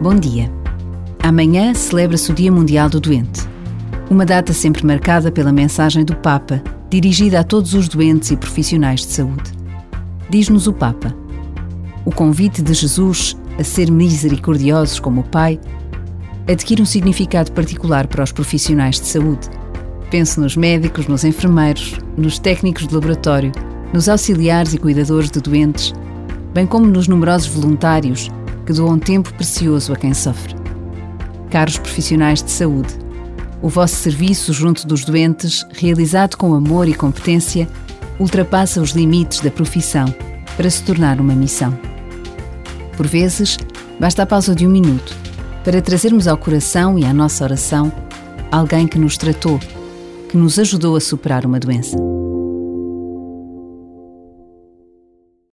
Bom dia. Amanhã celebra-se o Dia Mundial do Doente. Uma data sempre marcada pela mensagem do Papa, dirigida a todos os doentes e profissionais de saúde. Diz-nos o Papa: O convite de Jesus a ser misericordiosos como o Pai adquire um significado particular para os profissionais de saúde. Pense nos médicos, nos enfermeiros, nos técnicos de laboratório, nos auxiliares e cuidadores de doentes, bem como nos numerosos voluntários que doam tempo precioso a quem sofre. Caros profissionais de saúde, o vosso serviço junto dos doentes, realizado com amor e competência, ultrapassa os limites da profissão para se tornar uma missão. Por vezes, basta a pausa de um minuto para trazermos ao coração e à nossa oração alguém que nos tratou, que nos ajudou a superar uma doença.